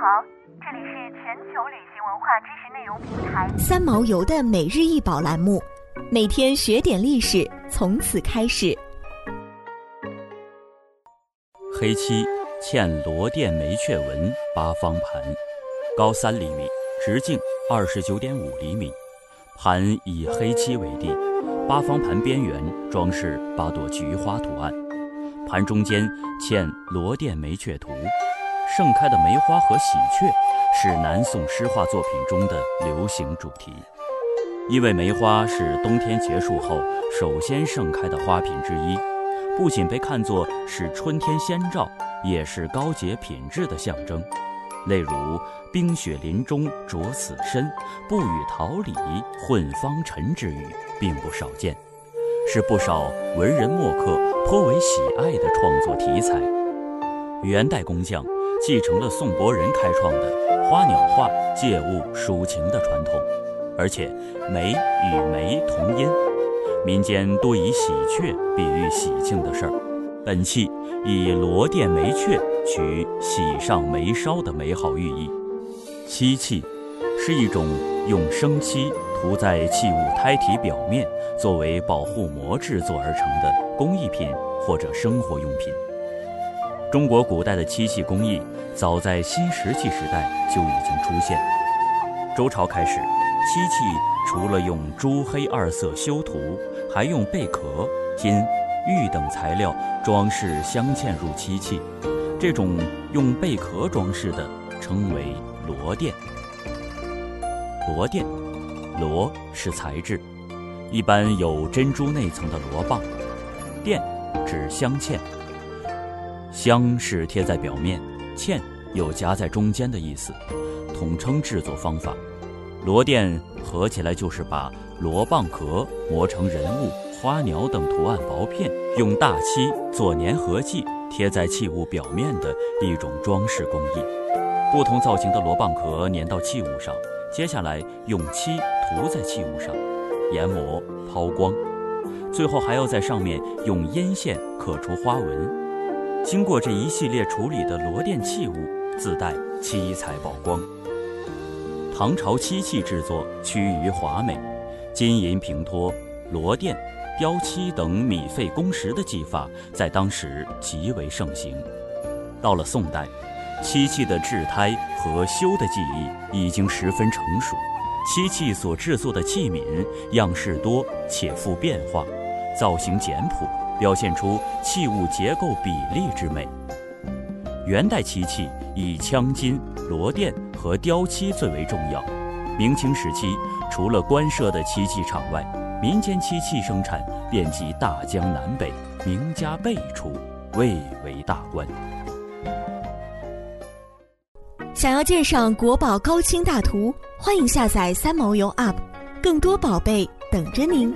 好，这里是全球旅行文化知识内容平台三毛游的每日一宝栏目，每天学点历史，从此开始。黑漆嵌螺钿梅雀纹八方盘，高三厘米，直径二十九点五厘米，盘以黑漆为地，八方盘边缘装饰八朵菊花图案，盘中间嵌螺钿梅雀图。盛开的梅花和喜鹊是南宋诗画作品中的流行主题，因为梅花是冬天结束后首先盛开的花品之一，不仅被看作是春天先兆，也是高洁品质的象征。例如“冰雪林中着死身，不与桃李混芳尘”之语，并不少见，是不少文人墨客颇为喜爱的创作题材。元代工匠。继承了宋伯仁开创的花鸟画借物抒情的传统，而且梅与梅同音，民间多以喜鹊比喻喜庆的事儿。本器以罗钿梅雀取喜上眉梢的美好寓意。漆器是一种用生漆涂在器物胎体表面，作为保护膜制作而成的工艺品或者生活用品。中国古代的漆器工艺，早在新石器时代就已经出现。周朝开始，漆器除了用朱黑二色修涂，还用贝壳、金、玉等材料装饰镶嵌入漆器。这种用贝壳装饰的称为螺钿。螺钿，螺是材质，一般有珍珠内层的螺棒。钿指镶嵌。镶是贴在表面，嵌有夹在中间的意思，统称制作方法。螺钿合起来就是把螺蚌壳磨成人物、花鸟等图案薄片，用大漆做粘合剂贴在器物表面的一种装饰工艺。不同造型的螺蚌壳粘到器物上，接下来用漆涂在器物上，研磨抛光，最后还要在上面用阴线刻出花纹。经过这一系列处理的螺钿器物，自带七彩宝光。唐朝漆器制作趋于华美，金银平托、螺钿、雕漆等米费工时的技法在当时极为盛行。到了宋代，漆器的制胎和修的技艺已经十分成熟，漆器所制作的器皿样式多且富变化，造型简朴。表现出器物结构比例之美。元代漆器以镶金、螺钿和雕漆最为重要。明清时期，除了官设的漆器厂外，民间漆器生产遍及大江南北，名家辈出，蔚为大观。想要鉴赏国宝高清大图，欢迎下载三毛游 App，更多宝贝等着您。